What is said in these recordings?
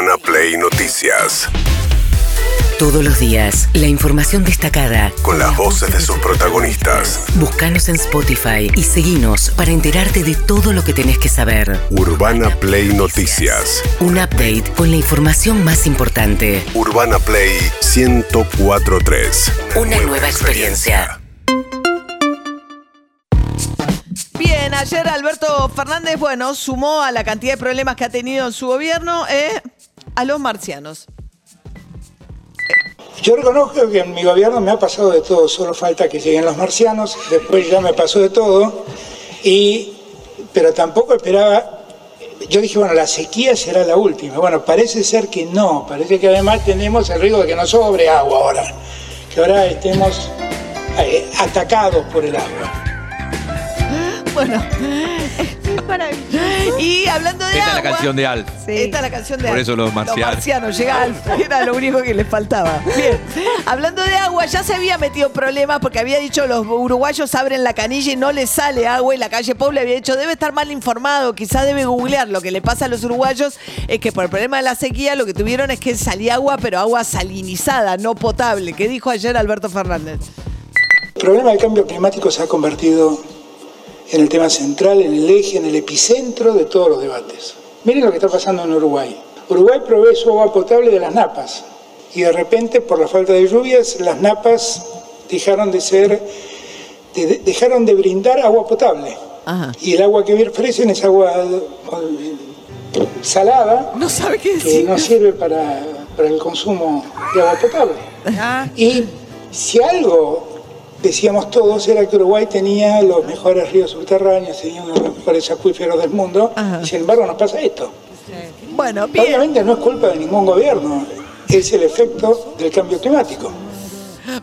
Urbana Play Noticias. Todos los días, la información destacada. Con las voces de sus protagonistas. Búscanos en Spotify y seguinos para enterarte de todo lo que tenés que saber. Urbana Play Noticias. Un update con la información más importante. Urbana Play 1043. Una nueva experiencia. Bien, ayer Alberto Fernández, bueno, sumó a la cantidad de problemas que ha tenido en su gobierno eh, a los marcianos. Yo reconozco que en mi gobierno me ha pasado de todo, solo falta que lleguen los marcianos, después ya me pasó de todo, y, pero tampoco esperaba, yo dije, bueno, la sequía será la última. Bueno, parece ser que no, parece que además tenemos el riesgo de que nos sobre agua ahora, que ahora estemos eh, atacados por el agua. Bueno, y hablando de Esta es agua, la canción de Alf. Esta es la canción de Por Alf. eso los marcianos. llega Alf, era lo único que les faltaba. Bien, hablando de agua, ya se había metido en problemas porque había dicho los uruguayos abren la canilla y no les sale agua y la calle Poble había dicho debe estar mal informado, quizás debe googlear. Lo que le pasa a los uruguayos es que por el problema de la sequía lo que tuvieron es que salía agua, pero agua salinizada, no potable. ¿Qué dijo ayer Alberto Fernández? El problema del cambio climático se ha convertido en el tema central, en el eje, en el epicentro de todos los debates. Miren lo que está pasando en Uruguay. Uruguay provee su agua potable de las napas y de repente por la falta de lluvias las napas dejaron de ser, de- de- dejaron de brindar agua potable. Ajá. Y el agua que ofrecen es agua eh, salada No sabe qué que decir. no sirve para, para el consumo de agua potable. Y si algo decíamos todos era que Uruguay tenía los mejores ríos subterráneos, tenía uno de los mejores acuíferos del mundo, Ajá. y sin embargo nos pasa esto. Bueno, bien. Obviamente no es culpa de ningún gobierno, es el efecto del cambio climático.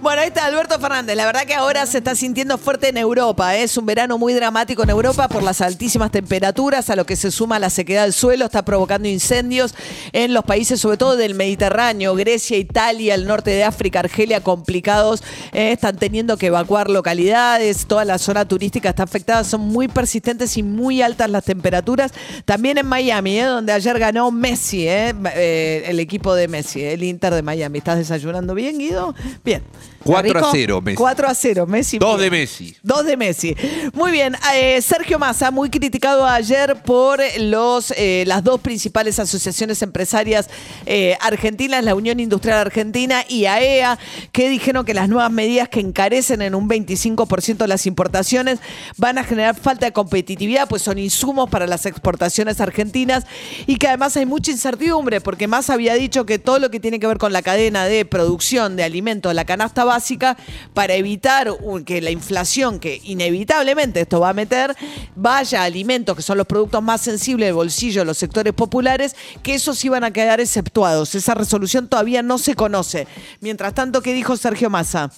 Bueno, ahí está Alberto Fernández. La verdad que ahora se está sintiendo fuerte en Europa. ¿eh? Es un verano muy dramático en Europa por las altísimas temperaturas, a lo que se suma la sequedad del suelo. Está provocando incendios en los países, sobre todo del Mediterráneo, Grecia, Italia, el norte de África, Argelia, complicados. ¿eh? Están teniendo que evacuar localidades. Toda la zona turística está afectada. Son muy persistentes y muy altas las temperaturas. También en Miami, ¿eh? donde ayer ganó Messi, el equipo de Messi, el Inter de Miami. ¿Estás desayunando bien, Guido? Bien. 4 a ¿Rico? 0 Messi. 4 a 0, Messi. Dos bien. de Messi. Dos de Messi. Muy bien. eh, Sergio Massa, muy criticado ayer por los, eh, las dos principales asociaciones empresarias eh, argentinas, la Unión Industrial Argentina y AEA, que dijeron que las nuevas medidas que encarecen en un 25% las importaciones van a generar falta de competitividad, pues son insumos para las exportaciones argentinas y que además hay mucha incertidumbre, porque Massa había dicho que todo lo que tiene que ver con la cadena de producción de alimentos, la canasta básica, para evitar que la inflación, que inevitablemente esto va a meter, vaya a alimentos que son los productos más sensibles del bolsillo de los sectores populares, que esos iban a quedar exceptuados. Esa resolución todavía no se conoce. Mientras tanto, ¿qué dijo Sergio Massa?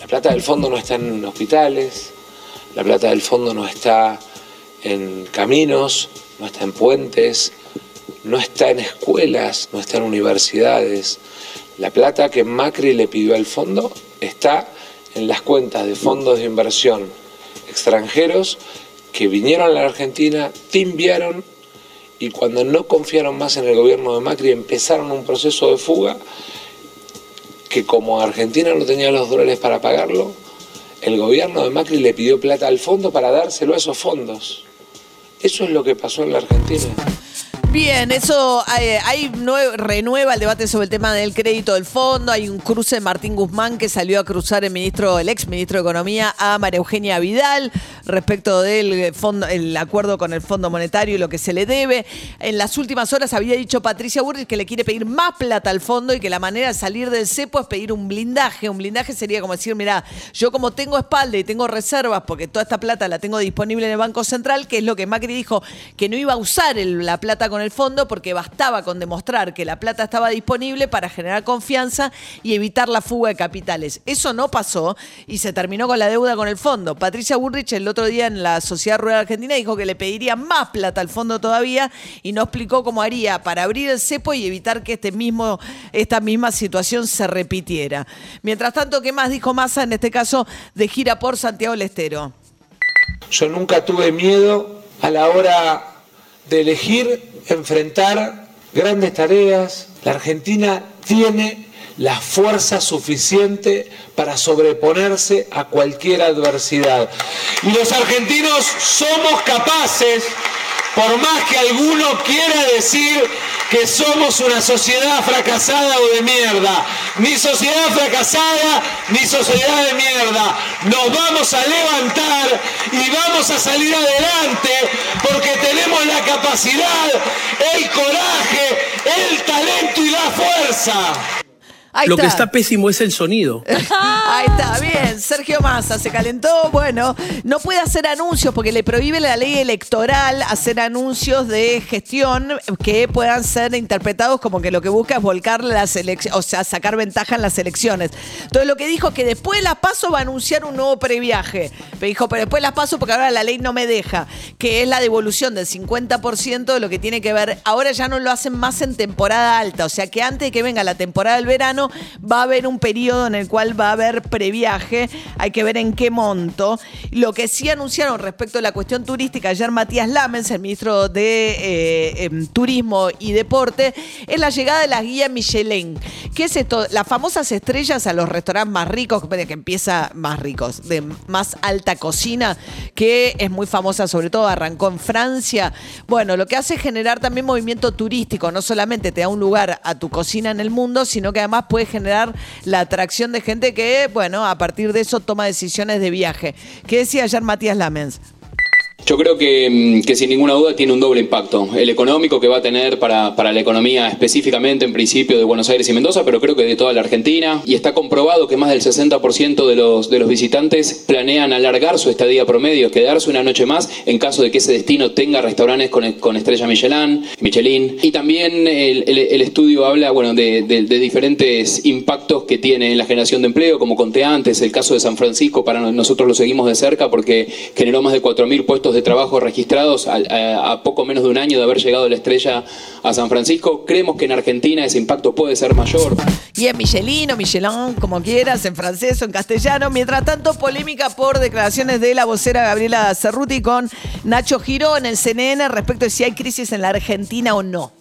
La plata del fondo no está en hospitales, la plata del fondo no está en caminos, no está en puentes, no está en escuelas, no está en universidades. La plata que Macri le pidió al fondo está en las cuentas de fondos de inversión extranjeros que vinieron a la Argentina, timbiaron y cuando no confiaron más en el gobierno de Macri empezaron un proceso de fuga que como Argentina no tenía los dólares para pagarlo, el gobierno de Macri le pidió plata al fondo para dárselo a esos fondos. Eso es lo que pasó en la Argentina. Bien, eso eh, hay nue- renueva el debate sobre el tema del crédito del fondo. Hay un cruce de Martín Guzmán que salió a cruzar el ministro, el ex ministro de Economía, a María Eugenia Vidal respecto del fondo, el acuerdo con el Fondo Monetario y lo que se le debe. En las últimas horas había dicho Patricia Burrich que le quiere pedir más plata al fondo y que la manera de salir del cepo es pedir un blindaje. Un blindaje sería como decir, mira, yo como tengo espalda y tengo reservas porque toda esta plata la tengo disponible en el Banco Central, que es lo que Macri dijo que no iba a usar la plata con el fondo porque bastaba con demostrar que la plata estaba disponible para generar confianza y evitar la fuga de capitales. Eso no pasó y se terminó con la deuda con el fondo. Patricia Burrich el otro día en la Sociedad Rural Argentina dijo que le pediría más plata al fondo todavía y no explicó cómo haría para abrir el cepo y evitar que este mismo, esta misma situación se repitiera. Mientras tanto, ¿qué más dijo Massa en este caso de gira por Santiago del Estero? Yo nunca tuve miedo a la hora de elegir enfrentar grandes tareas. La Argentina tiene la fuerza suficiente para sobreponerse a cualquier adversidad. Y los argentinos somos capaces, por más que alguno quiera decir que somos una sociedad fracasada o de mierda, ni sociedad fracasada, ni sociedad de mierda. Nos vamos a levantar y vamos a salir adelante porque tenemos la capacidad, el coraje, el talento y la fuerza. Ahí Lo que está pésimo es el sonido. Ahí está, bien. Sergio Massa se calentó. Bueno, no puede hacer anuncios porque le prohíbe la ley electoral hacer anuncios de gestión que puedan ser interpretados como que lo que busca es volcar las elecciones, o sea, sacar ventaja en las elecciones. Entonces lo que dijo es que después de las paso va a anunciar un nuevo previaje. Pero dijo, pero después las paso porque ahora la ley no me deja, que es la devolución del 50% de lo que tiene que ver. Ahora ya no lo hacen más en temporada alta, o sea que antes de que venga la temporada del verano va a haber un periodo en el cual va a haber previaje, hay que ver en qué monto. Lo que sí anunciaron respecto a la cuestión turística ayer Matías Lamens, el ministro de eh, em, Turismo y Deporte, es la llegada de las guías Michelin. ¿Qué es esto? Las famosas estrellas a los restaurantes más ricos, que empieza más ricos, de más alta cocina, que es muy famosa, sobre todo arrancó en Francia. Bueno, lo que hace es generar también movimiento turístico, no solamente te da un lugar a tu cocina en el mundo, sino que además puede generar la atracción de gente que, bueno, a partir de eso toma decisiones de viaje. ¿Qué decía ayer Matías Lamens? Yo creo que, mm, que, sin ninguna duda tiene un doble impacto. El económico que va a tener para, para, la economía específicamente en principio de Buenos Aires y Mendoza, pero creo que de toda la Argentina. Y está comprobado que más del 60% de los, de los visitantes planean alargar su estadía promedio, quedarse una noche más en caso de que ese destino tenga restaurantes con, con estrella Michelin, Michelin. Y también el, el, estudio habla bueno, de, de, de, diferentes impactos que tiene en la generación de empleo, como conté antes, el caso de San Francisco, para nosotros lo seguimos de cerca porque generó más de 4.000 puestos de trabajo registrados a, a, poco menos de un año de haber llegado la estrella a San Francisco. Creemos que en Argentina ese impacto puede ser mayor. Y en Michelin o Michelin, como quieras, en francés o en castellano. Mientras tanto, polémica por declaraciones de la vocera Gabriela Cerruti con Nacho Giró en el CNN respecto de si hay crisis en la Argentina o no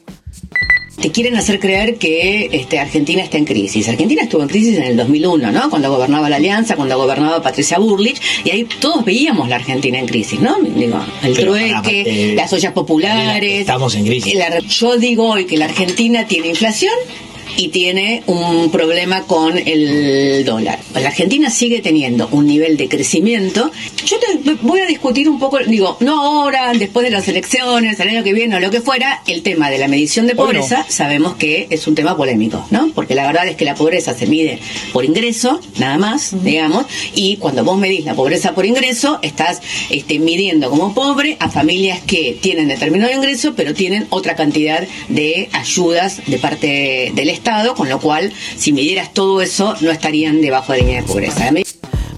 te quieren hacer creer que este, Argentina está en crisis. Argentina estuvo en crisis en el 2001, ¿no? Cuando gobernaba la Alianza, cuando gobernaba Patricia Burlich, y ahí todos veíamos la Argentina en crisis, ¿no? Digo, el Pero, trueque, para, eh, las ollas populares. Estamos en crisis. La, yo digo hoy que la Argentina tiene inflación y tiene un problema con el dólar. La Argentina sigue teniendo un nivel de crecimiento. Yo te voy a discutir un poco, digo, no ahora, después de las elecciones, el año que viene o lo que fuera, el tema de la medición de pobreza, no. sabemos que es un tema polémico, ¿no? Porque la verdad es que la pobreza se mide por ingreso, nada más, uh -huh. digamos, y cuando vos medís la pobreza por ingreso, estás este, midiendo como pobre a familias que tienen determinado ingreso, pero tienen otra cantidad de ayudas de parte del Estado Con lo cual, si midieras todo eso, no estarían debajo de la línea de pobreza.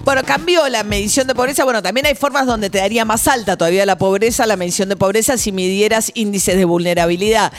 Bueno, cambió la medición de pobreza. Bueno, también hay formas donde te daría más alta todavía la pobreza, la medición de pobreza, si midieras índices de vulnerabilidad.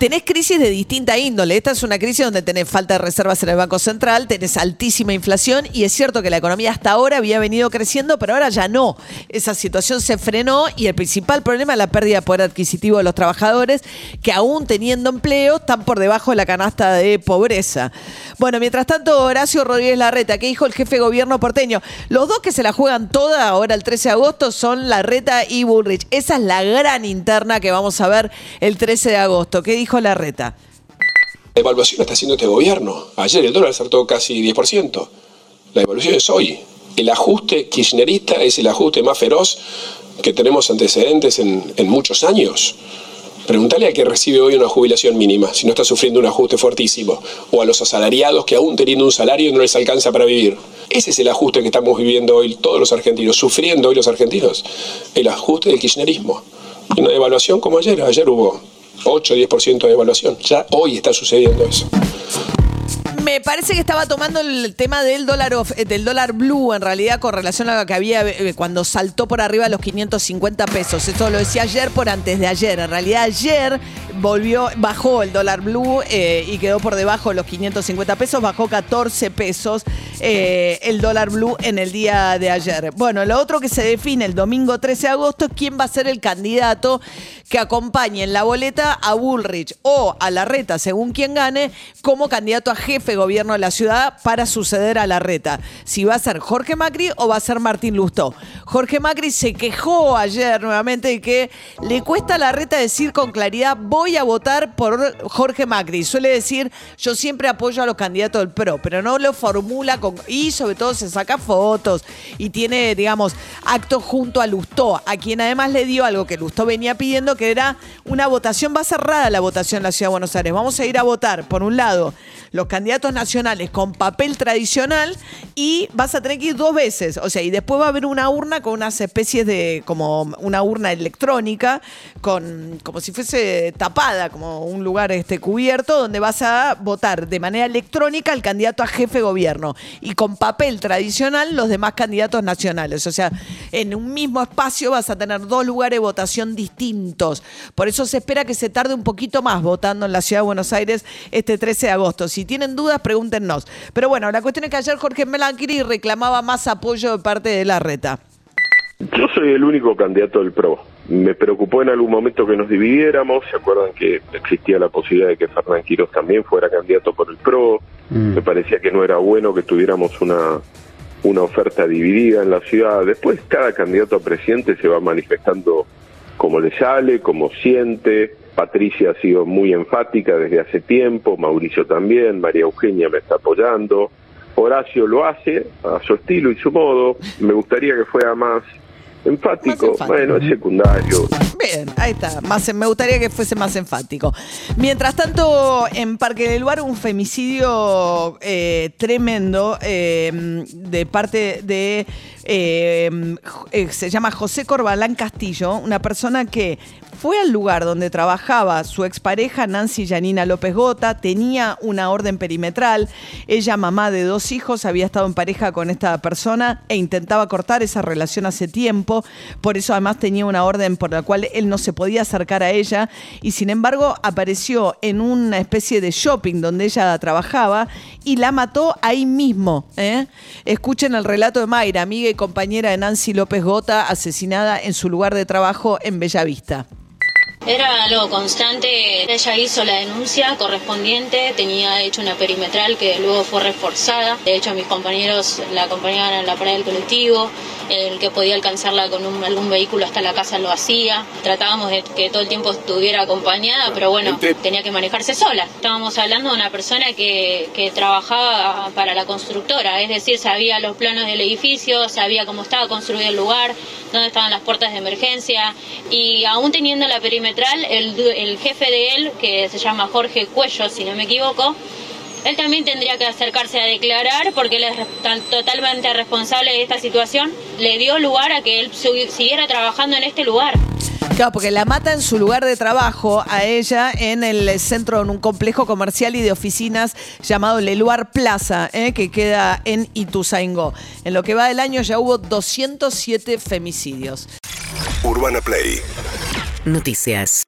Tenés crisis de distinta índole. Esta es una crisis donde tenés falta de reservas en el Banco Central, tenés altísima inflación y es cierto que la economía hasta ahora había venido creciendo, pero ahora ya no. Esa situación se frenó y el principal problema es la pérdida de poder adquisitivo de los trabajadores que aún teniendo empleo están por debajo de la canasta de pobreza. Bueno, mientras tanto, Horacio Rodríguez Larreta, que dijo el jefe de gobierno porteño, los dos que se la juegan toda ahora el 13 de agosto son Larreta y Bullrich. Esa es la gran interna que vamos a ver el 13 de agosto. ¿Qué dijo Larreta? La evaluación está haciendo este gobierno. Ayer el dólar saltó casi 10%. La evaluación es hoy. El ajuste kirchnerista es el ajuste más feroz que tenemos antecedentes en, en muchos años. Preguntale a que recibe hoy una jubilación mínima, si no está sufriendo un ajuste fuertísimo, o a los asalariados que aún teniendo un salario no les alcanza para vivir. Ese es el ajuste que estamos viviendo hoy todos los argentinos, sufriendo hoy los argentinos, el ajuste del kirchnerismo. Una devaluación como ayer, ayer hubo 8 o 10% de devaluación, ya hoy está sucediendo eso. Me parece que estaba tomando el tema del dólar of- eh, del dólar blue en realidad con relación a lo que había eh, cuando saltó por arriba los 550 pesos. Esto lo decía ayer por antes de ayer. En realidad ayer volvió, bajó el dólar blue eh, y quedó por debajo de los 550 pesos, bajó 14 pesos eh, el dólar blue en el día de ayer. Bueno, lo otro que se define el domingo 13 de agosto es quién va a ser el candidato que acompañe en la boleta a Bullrich o a Larreta, según quien gane, como candidato a jefe gobierno de la ciudad para suceder a Larreta. Si va a ser Jorge Macri o va a ser Martín Lustó. Jorge Macri se quejó ayer nuevamente de que le cuesta a Larreta decir con claridad voy a votar por Jorge Macri. Suele decir yo siempre apoyo a los candidatos del PRO, pero no lo formula con, y sobre todo se saca fotos y tiene, digamos, actos junto a Lustó, a quien además le dio algo que Lustó venía pidiendo, que era una votación, va cerrada la votación en la Ciudad de Buenos Aires. Vamos a ir a votar, por un lado, los candidatos nacionales con papel tradicional y vas a tener que ir dos veces. O sea, y después va a haber una urna con unas especies de, como una urna electrónica, con, como si fuese tapada, como un lugar este, cubierto, donde vas a votar de manera electrónica al candidato a jefe de gobierno y con papel tradicional los demás candidatos nacionales. O sea, en un mismo espacio vas a tener dos lugares de votación distintos. Por eso se espera que se tarde un poquito más votando en la ciudad de Buenos Aires este 13 de agosto. Tienen dudas, pregúntenos. Pero bueno, la cuestión es que ayer Jorge Melanchiri reclamaba más apoyo de parte de la reta. Yo soy el único candidato del PRO. Me preocupó en algún momento que nos dividiéramos. ¿Se acuerdan que existía la posibilidad de que Fernán Quiroz también fuera candidato por el PRO? Me parecía que no era bueno que tuviéramos una, una oferta dividida en la ciudad. Después cada candidato a presidente se va manifestando como le sale, como siente. Patricia ha sido muy enfática desde hace tiempo, Mauricio también, María Eugenia me está apoyando. Horacio lo hace a su estilo y su modo. Me gustaría que fuera más enfático. Bueno, es secundario. Bien, ahí está. Más, me gustaría que fuese más enfático. Mientras tanto, en Parque del Lugar, un femicidio eh, tremendo eh, de parte de. eh, eh, se llama José Corbalán Castillo, una persona que fue al lugar donde trabajaba su expareja Nancy Yanina López Gota, tenía una orden perimetral, ella mamá de dos hijos, había estado en pareja con esta persona e intentaba cortar esa relación hace tiempo, por eso además tenía una orden por la cual él no se podía acercar a ella y sin embargo apareció en una especie de shopping donde ella trabajaba y la mató ahí mismo. ¿eh? Escuchen el relato de Mayra, amiga y compañera de Nancy López Gota, asesinada en su lugar de trabajo en Bellavista. Era algo constante. Ella hizo la denuncia correspondiente, tenía hecho una perimetral que luego fue reforzada. De hecho, mis compañeros la acompañaban en la parada del colectivo. El que podía alcanzarla con un- algún vehículo hasta la casa lo hacía. Tratábamos de que todo el tiempo estuviera acompañada, pero bueno, tenía que manejarse sola. Estábamos hablando de una persona que, que trabajaba para la constructora, es decir, sabía los planos del edificio, sabía cómo estaba construido el lugar, dónde estaban las puertas de emergencia y aún teniendo la perimetral, el, jefe de él, que se llama Jorge Cuello, si no me equivoco, él también tendría que acercarse a declarar porque él es totalmente responsable de esta situación. Le dio lugar a que él siguiera trabajando en este lugar. Claro, porque la mata en su lugar de trabajo a ella en el centro, en un complejo comercial y de oficinas llamado Leluar Plaza, ¿eh? que queda en Ituzaingó. En lo que va del año ya hubo 207 femicidios. Urbana Play Noticias.